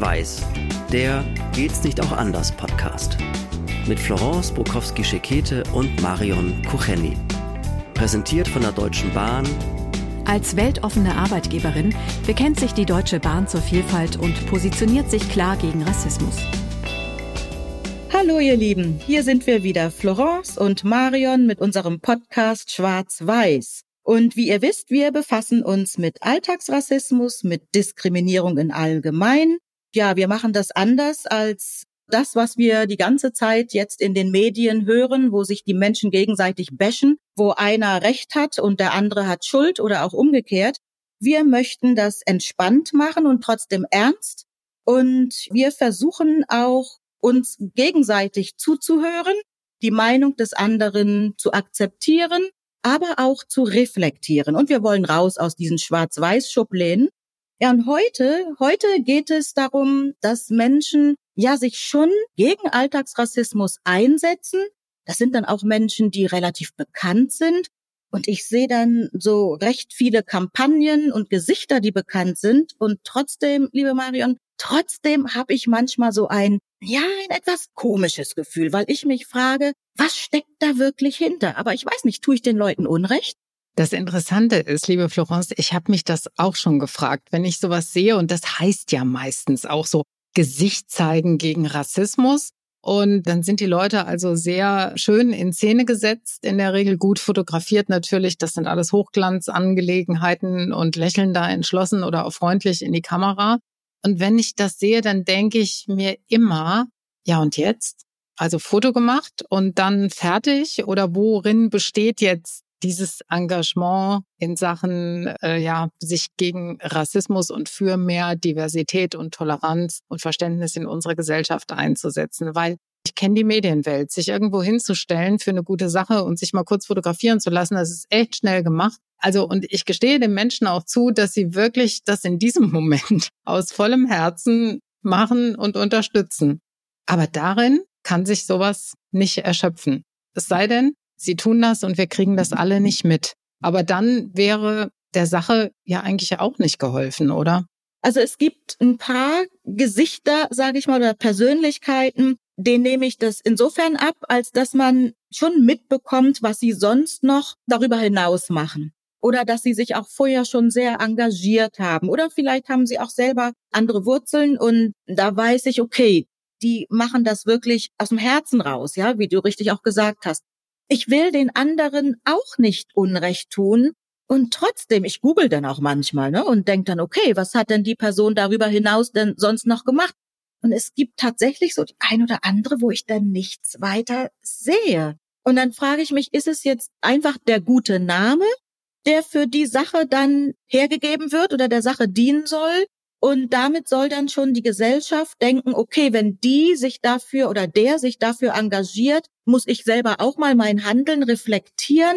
Schwarz-Weiß, der Geht's nicht auch anders Podcast. Mit Florence Bukowski-Schekete und Marion Kucheni. Präsentiert von der Deutschen Bahn. Als weltoffene Arbeitgeberin bekennt sich die Deutsche Bahn zur Vielfalt und positioniert sich klar gegen Rassismus. Hallo ihr Lieben, hier sind wir wieder, Florence und Marion mit unserem Podcast Schwarz-Weiß. Und wie ihr wisst, wir befassen uns mit Alltagsrassismus, mit Diskriminierung in allgemein. Ja, wir machen das anders als das, was wir die ganze Zeit jetzt in den Medien hören, wo sich die Menschen gegenseitig bashen, wo einer Recht hat und der andere hat Schuld oder auch umgekehrt. Wir möchten das entspannt machen und trotzdem ernst. Und wir versuchen auch, uns gegenseitig zuzuhören, die Meinung des anderen zu akzeptieren aber auch zu reflektieren. Und wir wollen raus aus diesen Schwarz-Weiß-Schubläden. Ja, und heute, heute geht es darum, dass Menschen ja sich schon gegen Alltagsrassismus einsetzen. Das sind dann auch Menschen, die relativ bekannt sind. Und ich sehe dann so recht viele Kampagnen und Gesichter, die bekannt sind. Und trotzdem, liebe Marion, trotzdem habe ich manchmal so ein, ja, ein etwas komisches Gefühl, weil ich mich frage, was steckt da wirklich hinter? Aber ich weiß nicht, tue ich den Leuten Unrecht? Das Interessante ist, liebe Florence, ich habe mich das auch schon gefragt, wenn ich sowas sehe, und das heißt ja meistens auch so Gesicht zeigen gegen Rassismus. Und dann sind die Leute also sehr schön in Szene gesetzt, in der Regel gut fotografiert natürlich. Das sind alles Hochglanzangelegenheiten und lächeln da entschlossen oder auch freundlich in die Kamera. Und wenn ich das sehe, dann denke ich mir immer, ja und jetzt? Also Foto gemacht und dann fertig? Oder worin besteht jetzt dieses Engagement in Sachen, äh, ja, sich gegen Rassismus und für mehr Diversität und Toleranz und Verständnis in unserer Gesellschaft einzusetzen? Weil ich kenne die Medienwelt. Sich irgendwo hinzustellen für eine gute Sache und sich mal kurz fotografieren zu lassen, das ist echt schnell gemacht. Also, und ich gestehe den Menschen auch zu, dass sie wirklich das in diesem Moment aus vollem Herzen machen und unterstützen. Aber darin kann sich sowas nicht erschöpfen. Es sei denn, sie tun das und wir kriegen das alle nicht mit. Aber dann wäre der Sache ja eigentlich auch nicht geholfen, oder? Also es gibt ein paar Gesichter, sage ich mal, oder Persönlichkeiten, denen nehme ich das insofern ab, als dass man schon mitbekommt, was sie sonst noch darüber hinaus machen. Oder dass sie sich auch vorher schon sehr engagiert haben. Oder vielleicht haben sie auch selber andere Wurzeln und da weiß ich, okay, die machen das wirklich aus dem Herzen raus, ja, wie du richtig auch gesagt hast. Ich will den anderen auch nicht Unrecht tun. Und trotzdem, ich google dann auch manchmal, ne, und denk dann, okay, was hat denn die Person darüber hinaus denn sonst noch gemacht? Und es gibt tatsächlich so die ein oder andere, wo ich dann nichts weiter sehe. Und dann frage ich mich, ist es jetzt einfach der gute Name, der für die Sache dann hergegeben wird oder der Sache dienen soll? Und damit soll dann schon die Gesellschaft denken, okay, wenn die sich dafür oder der sich dafür engagiert, muss ich selber auch mal mein Handeln reflektieren.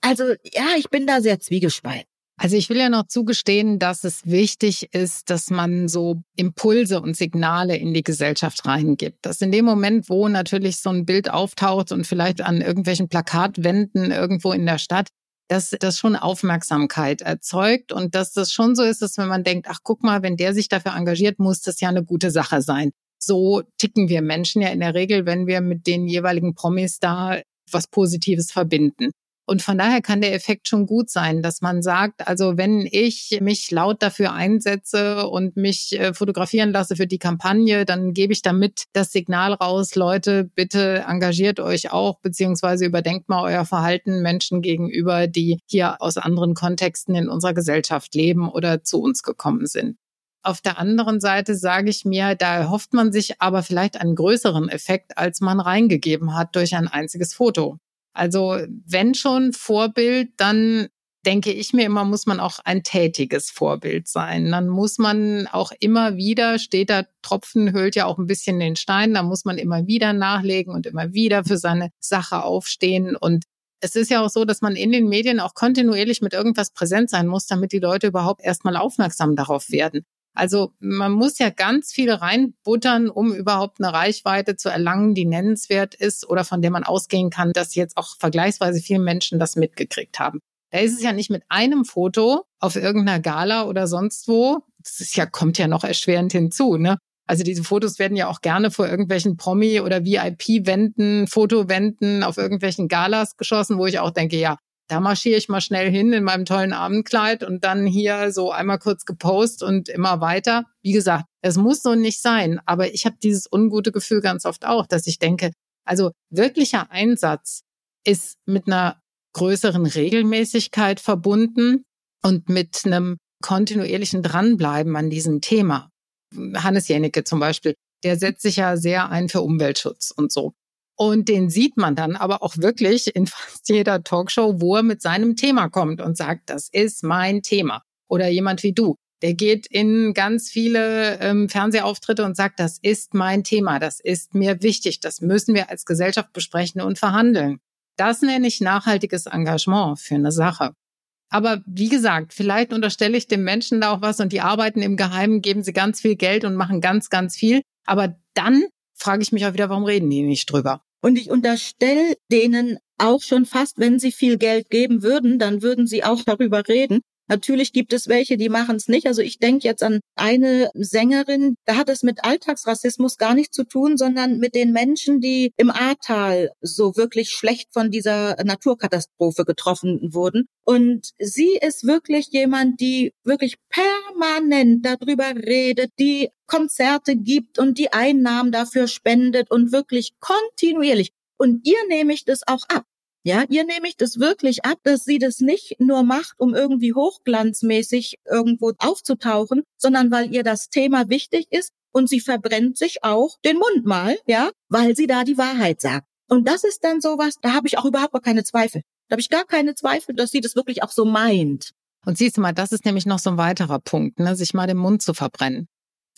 Also ja, ich bin da sehr zwiegespalten. Also ich will ja noch zugestehen, dass es wichtig ist, dass man so Impulse und Signale in die Gesellschaft reingibt. Dass in dem Moment, wo natürlich so ein Bild auftaucht und vielleicht an irgendwelchen Plakatwänden irgendwo in der Stadt, dass das schon Aufmerksamkeit erzeugt und dass das schon so ist, dass wenn man denkt, ach guck mal, wenn der sich dafür engagiert, muss das ja eine gute Sache sein. So ticken wir Menschen ja in der Regel, wenn wir mit den jeweiligen Promis da was Positives verbinden. Und von daher kann der Effekt schon gut sein, dass man sagt, also wenn ich mich laut dafür einsetze und mich äh, fotografieren lasse für die Kampagne, dann gebe ich damit das Signal raus, Leute, bitte engagiert euch auch, beziehungsweise überdenkt mal euer Verhalten Menschen gegenüber, die hier aus anderen Kontexten in unserer Gesellschaft leben oder zu uns gekommen sind. Auf der anderen Seite sage ich mir, da erhofft man sich aber vielleicht einen größeren Effekt, als man reingegeben hat durch ein einziges Foto. Also wenn schon Vorbild, dann denke ich mir immer, muss man auch ein tätiges Vorbild sein. Dann muss man auch immer wieder, steht da, Tropfen höhlt ja auch ein bisschen den Stein, da muss man immer wieder nachlegen und immer wieder für seine Sache aufstehen. Und es ist ja auch so, dass man in den Medien auch kontinuierlich mit irgendwas präsent sein muss, damit die Leute überhaupt erstmal aufmerksam darauf werden. Also man muss ja ganz viel reinbuttern, um überhaupt eine Reichweite zu erlangen, die nennenswert ist oder von der man ausgehen kann, dass jetzt auch vergleichsweise viele Menschen das mitgekriegt haben. Da ist es ja nicht mit einem Foto auf irgendeiner Gala oder sonst wo. Das ist ja, kommt ja noch erschwerend hinzu, ne? Also diese Fotos werden ja auch gerne vor irgendwelchen Promi- oder VIP-Wänden, Fotowänden auf irgendwelchen Galas geschossen, wo ich auch denke, ja, da marschiere ich mal schnell hin in meinem tollen Abendkleid und dann hier so einmal kurz gepostet und immer weiter. Wie gesagt, es muss so nicht sein, aber ich habe dieses ungute Gefühl ganz oft auch, dass ich denke, also wirklicher Einsatz ist mit einer größeren Regelmäßigkeit verbunden und mit einem kontinuierlichen Dranbleiben an diesem Thema. Hannes Jennecke zum Beispiel, der setzt sich ja sehr ein für Umweltschutz und so. Und den sieht man dann aber auch wirklich in fast jeder Talkshow, wo er mit seinem Thema kommt und sagt, das ist mein Thema. Oder jemand wie du, der geht in ganz viele ähm, Fernsehauftritte und sagt, das ist mein Thema, das ist mir wichtig, das müssen wir als Gesellschaft besprechen und verhandeln. Das nenne ich nachhaltiges Engagement für eine Sache. Aber wie gesagt, vielleicht unterstelle ich dem Menschen da auch was und die arbeiten im Geheimen, geben sie ganz viel Geld und machen ganz, ganz viel. Aber dann frage ich mich auch wieder, warum reden die nicht drüber? Und ich unterstelle denen auch schon fast, wenn sie viel Geld geben würden, dann würden sie auch darüber reden. Natürlich gibt es welche, die machen es nicht. Also ich denke jetzt an eine Sängerin, da hat es mit Alltagsrassismus gar nichts zu tun, sondern mit den Menschen, die im Ahrtal so wirklich schlecht von dieser Naturkatastrophe getroffen wurden. Und sie ist wirklich jemand, die wirklich permanent darüber redet, die Konzerte gibt und die Einnahmen dafür spendet und wirklich kontinuierlich. Und ihr nehme ich das auch ab. Ja, ihr nehme ich das wirklich ab, dass sie das nicht nur macht, um irgendwie hochglanzmäßig irgendwo aufzutauchen, sondern weil ihr das Thema wichtig ist und sie verbrennt sich auch den Mund mal, ja, weil sie da die Wahrheit sagt. Und das ist dann sowas, da habe ich auch überhaupt gar keine Zweifel. Da habe ich gar keine Zweifel, dass sie das wirklich auch so meint. Und siehst du mal, das ist nämlich noch so ein weiterer Punkt, ne, sich mal den Mund zu verbrennen.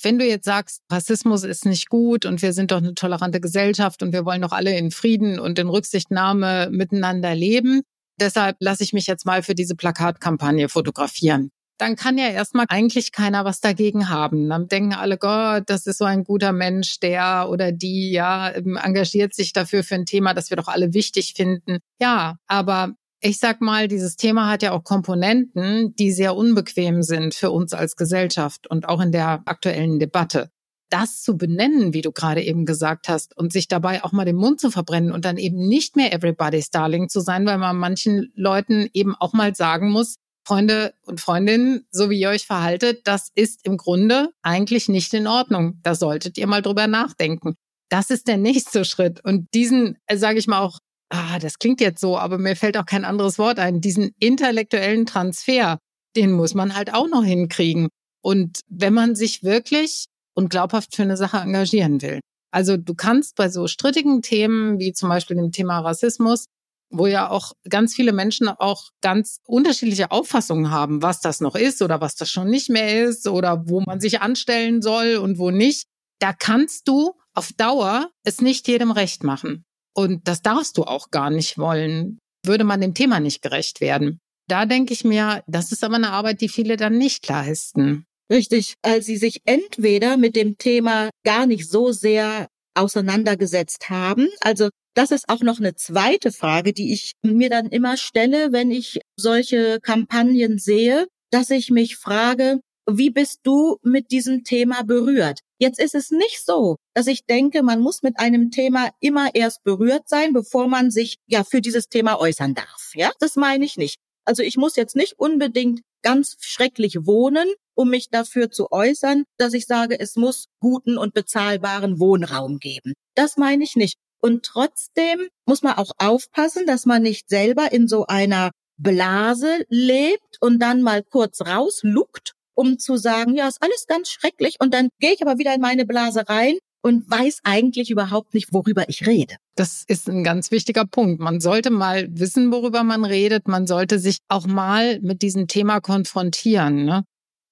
Wenn du jetzt sagst, Rassismus ist nicht gut und wir sind doch eine tolerante Gesellschaft und wir wollen doch alle in Frieden und in Rücksichtnahme miteinander leben, deshalb lasse ich mich jetzt mal für diese Plakatkampagne fotografieren. Dann kann ja erstmal eigentlich keiner was dagegen haben. Dann denken alle, Gott, das ist so ein guter Mensch, der oder die ja engagiert sich dafür für ein Thema, das wir doch alle wichtig finden. Ja, aber ich sag mal, dieses Thema hat ja auch Komponenten, die sehr unbequem sind für uns als Gesellschaft und auch in der aktuellen Debatte. Das zu benennen, wie du gerade eben gesagt hast, und sich dabei auch mal den Mund zu verbrennen und dann eben nicht mehr everybody's darling zu sein, weil man manchen Leuten eben auch mal sagen muss, Freunde und Freundinnen, so wie ihr euch verhaltet, das ist im Grunde eigentlich nicht in Ordnung. Da solltet ihr mal drüber nachdenken. Das ist der nächste Schritt. Und diesen, äh, sage ich mal, auch ah, das klingt jetzt so, aber mir fällt auch kein anderes Wort ein, diesen intellektuellen Transfer, den muss man halt auch noch hinkriegen. Und wenn man sich wirklich und glaubhaft für eine Sache engagieren will. Also du kannst bei so strittigen Themen wie zum Beispiel dem Thema Rassismus, wo ja auch ganz viele Menschen auch ganz unterschiedliche Auffassungen haben, was das noch ist oder was das schon nicht mehr ist oder wo man sich anstellen soll und wo nicht. Da kannst du auf Dauer es nicht jedem recht machen. Und das darfst du auch gar nicht wollen, würde man dem Thema nicht gerecht werden. Da denke ich mir, das ist aber eine Arbeit, die viele dann nicht leisten. Richtig, als sie sich entweder mit dem Thema gar nicht so sehr auseinandergesetzt haben. Also das ist auch noch eine zweite Frage, die ich mir dann immer stelle, wenn ich solche Kampagnen sehe, dass ich mich frage, wie bist du mit diesem Thema berührt? Jetzt ist es nicht so, dass ich denke, man muss mit einem Thema immer erst berührt sein, bevor man sich ja für dieses Thema äußern darf. Ja, das meine ich nicht. Also ich muss jetzt nicht unbedingt ganz schrecklich wohnen, um mich dafür zu äußern, dass ich sage, es muss guten und bezahlbaren Wohnraum geben. Das meine ich nicht. Und trotzdem muss man auch aufpassen, dass man nicht selber in so einer Blase lebt und dann mal kurz rausluckt um zu sagen, ja, ist alles ganz schrecklich. Und dann gehe ich aber wieder in meine Blase rein und weiß eigentlich überhaupt nicht, worüber ich rede. Das ist ein ganz wichtiger Punkt. Man sollte mal wissen, worüber man redet. Man sollte sich auch mal mit diesem Thema konfrontieren. Ne?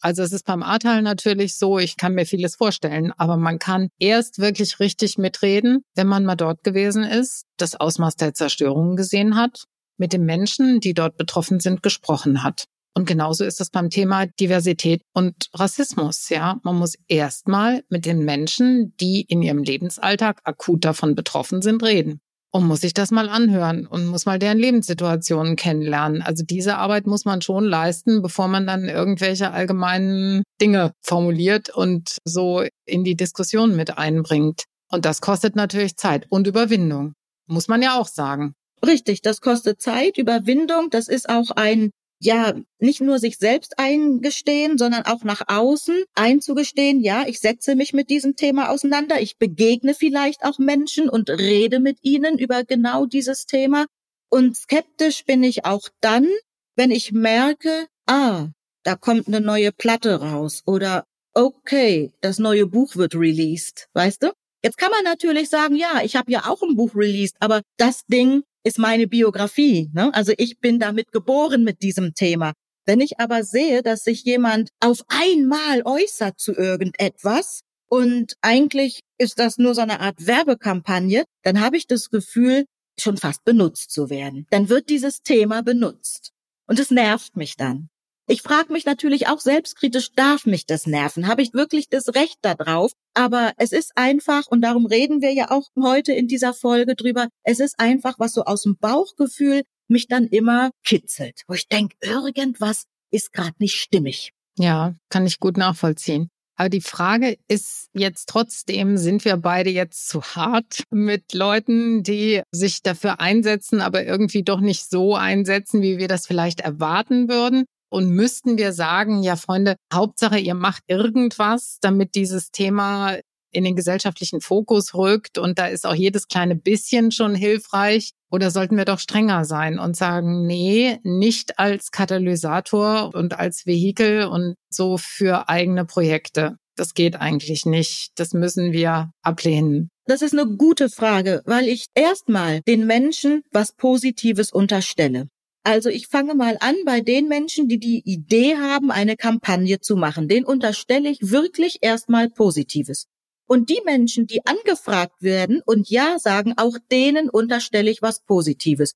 Also es ist beim Ahrtal natürlich so, ich kann mir vieles vorstellen, aber man kann erst wirklich richtig mitreden, wenn man mal dort gewesen ist, das Ausmaß der Zerstörung gesehen hat, mit den Menschen, die dort betroffen sind, gesprochen hat. Und genauso ist es beim Thema Diversität und Rassismus. Ja, man muss erstmal mit den Menschen, die in ihrem Lebensalltag akut davon betroffen sind, reden. und muss sich das mal anhören und muss mal deren Lebenssituationen kennenlernen. Also diese Arbeit muss man schon leisten, bevor man dann irgendwelche allgemeinen Dinge formuliert und so in die Diskussion mit einbringt. Und das kostet natürlich Zeit und Überwindung, muss man ja auch sagen. Richtig, das kostet Zeit, Überwindung. Das ist auch ein ja, nicht nur sich selbst eingestehen, sondern auch nach außen einzugestehen, ja, ich setze mich mit diesem Thema auseinander, ich begegne vielleicht auch Menschen und rede mit ihnen über genau dieses Thema. Und skeptisch bin ich auch dann, wenn ich merke, ah, da kommt eine neue Platte raus oder okay, das neue Buch wird released, weißt du? Jetzt kann man natürlich sagen, ja, ich habe ja auch ein Buch released, aber das Ding ist meine Biografie. Ne? Also ich bin damit geboren mit diesem Thema. Wenn ich aber sehe, dass sich jemand auf einmal äußert zu irgendetwas und eigentlich ist das nur so eine Art Werbekampagne, dann habe ich das Gefühl, schon fast benutzt zu werden. Dann wird dieses Thema benutzt. Und es nervt mich dann. Ich frage mich natürlich auch selbstkritisch, darf mich das nerven? Habe ich wirklich das Recht darauf? Aber es ist einfach, und darum reden wir ja auch heute in dieser Folge drüber, es ist einfach, was so aus dem Bauchgefühl mich dann immer kitzelt, wo ich denke, irgendwas ist gerade nicht stimmig. Ja, kann ich gut nachvollziehen. Aber die Frage ist jetzt trotzdem, sind wir beide jetzt zu hart mit Leuten, die sich dafür einsetzen, aber irgendwie doch nicht so einsetzen, wie wir das vielleicht erwarten würden? Und müssten wir sagen, ja Freunde, Hauptsache ihr macht irgendwas, damit dieses Thema in den gesellschaftlichen Fokus rückt und da ist auch jedes kleine bisschen schon hilfreich? Oder sollten wir doch strenger sein und sagen, nee, nicht als Katalysator und als Vehikel und so für eigene Projekte? Das geht eigentlich nicht. Das müssen wir ablehnen. Das ist eine gute Frage, weil ich erstmal den Menschen was Positives unterstelle. Also ich fange mal an bei den Menschen, die die Idee haben, eine Kampagne zu machen. Den unterstelle ich wirklich erstmal Positives. Und die Menschen, die angefragt werden und Ja sagen, auch denen unterstelle ich was Positives.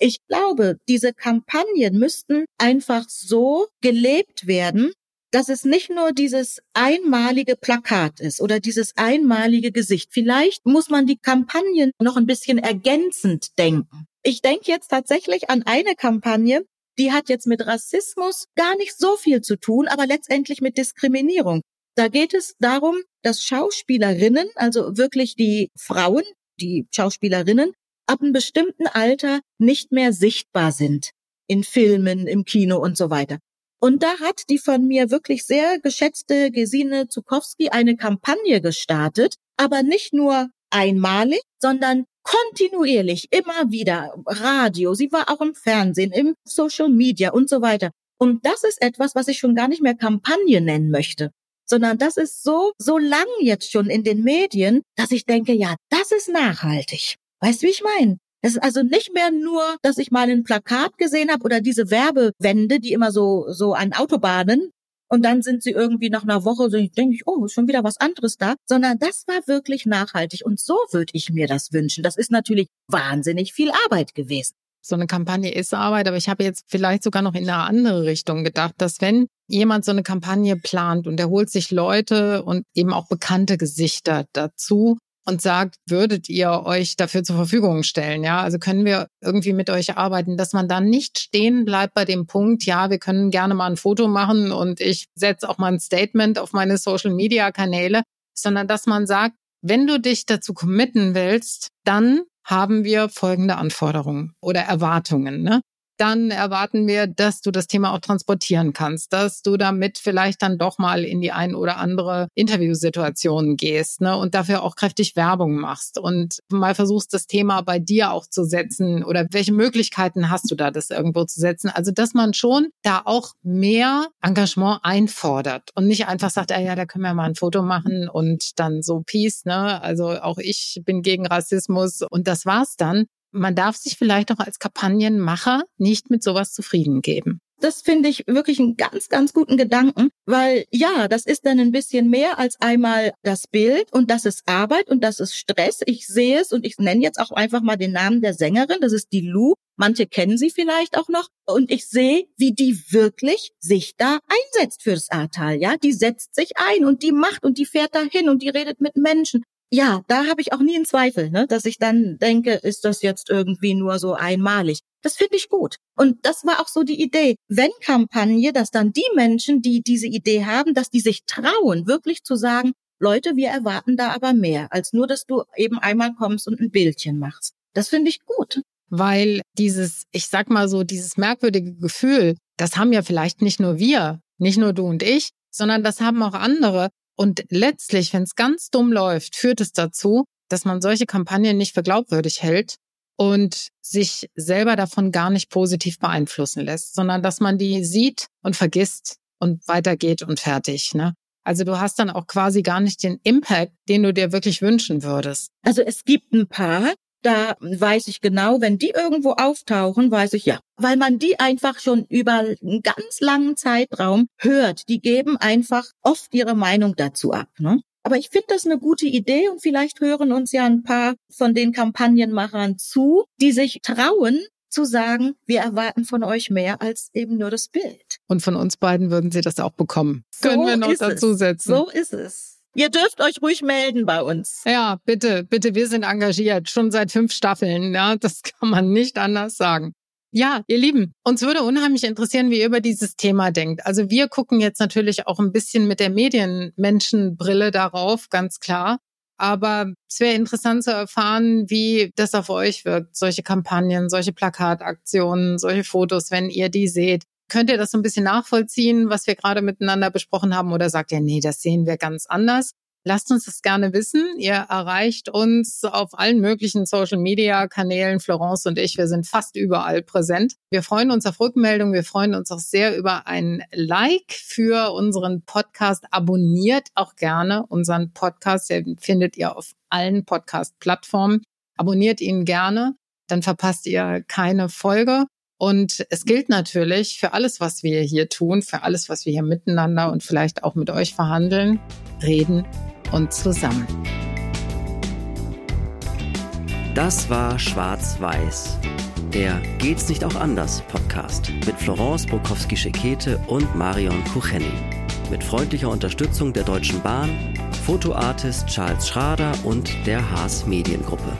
Ich glaube, diese Kampagnen müssten einfach so gelebt werden, dass es nicht nur dieses einmalige Plakat ist oder dieses einmalige Gesicht. Vielleicht muss man die Kampagnen noch ein bisschen ergänzend denken. Ich denke jetzt tatsächlich an eine Kampagne, die hat jetzt mit Rassismus gar nicht so viel zu tun, aber letztendlich mit Diskriminierung. Da geht es darum, dass Schauspielerinnen, also wirklich die Frauen, die Schauspielerinnen, ab einem bestimmten Alter nicht mehr sichtbar sind. In Filmen, im Kino und so weiter. Und da hat die von mir wirklich sehr geschätzte Gesine Zukowski eine Kampagne gestartet, aber nicht nur einmalig, sondern kontinuierlich, immer wieder, Radio, sie war auch im Fernsehen, im Social Media und so weiter. Und das ist etwas, was ich schon gar nicht mehr Kampagne nennen möchte, sondern das ist so, so lang jetzt schon in den Medien, dass ich denke, ja, das ist nachhaltig. Weißt du, wie ich meine? Es ist also nicht mehr nur, dass ich mal ein Plakat gesehen habe oder diese Werbewände, die immer so, so an Autobahnen und dann sind sie irgendwie nach einer Woche so, denke ich, oh, ist schon wieder was anderes da, sondern das war wirklich nachhaltig und so würde ich mir das wünschen. Das ist natürlich wahnsinnig viel Arbeit gewesen. So eine Kampagne ist Arbeit, aber ich habe jetzt vielleicht sogar noch in eine andere Richtung gedacht, dass wenn jemand so eine Kampagne plant und er holt sich Leute und eben auch bekannte Gesichter dazu, und sagt, würdet ihr euch dafür zur Verfügung stellen? Ja, also können wir irgendwie mit euch arbeiten, dass man dann nicht stehen bleibt bei dem Punkt, ja, wir können gerne mal ein Foto machen und ich setze auch mal ein Statement auf meine Social Media Kanäle, sondern dass man sagt, wenn du dich dazu committen willst, dann haben wir folgende Anforderungen oder Erwartungen. Ne? Dann erwarten wir, dass du das Thema auch transportieren kannst, dass du damit vielleicht dann doch mal in die ein oder andere Interviewsituation gehst ne, und dafür auch kräftig Werbung machst und mal versuchst, das Thema bei dir auch zu setzen oder welche Möglichkeiten hast du da, das irgendwo zu setzen. Also, dass man schon da auch mehr Engagement einfordert und nicht einfach sagt, ah ja, da können wir mal ein Foto machen und dann so Peace, ne? Also auch ich bin gegen Rassismus und das war's dann, man darf sich vielleicht auch als Kampagnenmacher nicht mit sowas zufrieden geben. Das finde ich wirklich einen ganz, ganz guten Gedanken, weil ja, das ist dann ein bisschen mehr als einmal das Bild und das ist Arbeit und das ist Stress. Ich sehe es und ich nenne jetzt auch einfach mal den Namen der Sängerin, das ist die Lou. Manche kennen sie vielleicht auch noch und ich sehe, wie die wirklich sich da einsetzt für das Ahrtal, ja? Die setzt sich ein und die macht und die fährt dahin und die redet mit Menschen ja, da habe ich auch nie einen Zweifel, ne? dass ich dann denke, ist das jetzt irgendwie nur so einmalig. Das finde ich gut. Und das war auch so die Idee. Wenn Kampagne, dass dann die Menschen, die diese Idee haben, dass die sich trauen, wirklich zu sagen, Leute, wir erwarten da aber mehr, als nur, dass du eben einmal kommst und ein Bildchen machst. Das finde ich gut. Weil dieses, ich sag mal so, dieses merkwürdige Gefühl, das haben ja vielleicht nicht nur wir, nicht nur du und ich, sondern das haben auch andere. Und letztlich, wenn es ganz dumm läuft, führt es dazu, dass man solche Kampagnen nicht für glaubwürdig hält und sich selber davon gar nicht positiv beeinflussen lässt, sondern dass man die sieht und vergisst und weitergeht und fertig. Ne? Also du hast dann auch quasi gar nicht den Impact, den du dir wirklich wünschen würdest. Also es gibt ein paar, da weiß ich genau, wenn die irgendwo auftauchen, weiß ich ja, weil man die einfach schon über einen ganz langen Zeitraum hört. Die geben einfach oft ihre Meinung dazu ab. Ne? Aber ich finde das eine gute Idee und vielleicht hören uns ja ein paar von den Kampagnenmachern zu, die sich trauen, zu sagen, wir erwarten von euch mehr als eben nur das Bild. Und von uns beiden würden sie das auch bekommen. So Können wir noch dazu setzen. So ist es. Ihr dürft euch ruhig melden bei uns. Ja, bitte, bitte, wir sind engagiert, schon seit fünf Staffeln. Ja, das kann man nicht anders sagen. Ja, ihr Lieben, uns würde unheimlich interessieren, wie ihr über dieses Thema denkt. Also wir gucken jetzt natürlich auch ein bisschen mit der Medienmenschenbrille darauf, ganz klar. Aber es wäre interessant zu erfahren, wie das auf euch wirkt, solche Kampagnen, solche Plakataktionen, solche Fotos, wenn ihr die seht. Könnt ihr das so ein bisschen nachvollziehen, was wir gerade miteinander besprochen haben? Oder sagt ihr, nee, das sehen wir ganz anders? Lasst uns das gerne wissen. Ihr erreicht uns auf allen möglichen Social-Media-Kanälen. Florence und ich, wir sind fast überall präsent. Wir freuen uns auf Rückmeldungen. Wir freuen uns auch sehr über ein Like für unseren Podcast. Abonniert auch gerne unseren Podcast. Den findet ihr auf allen Podcast-Plattformen. Abonniert ihn gerne. Dann verpasst ihr keine Folge. Und es gilt natürlich für alles, was wir hier tun, für alles, was wir hier miteinander und vielleicht auch mit euch verhandeln, reden und zusammen. Das war Schwarz-Weiß, der Geht's nicht auch anders Podcast mit Florence Bukowski-Schekete und Marion Kucheni. Mit freundlicher Unterstützung der Deutschen Bahn, Fotoartist Charles Schrader und der Haas Mediengruppe.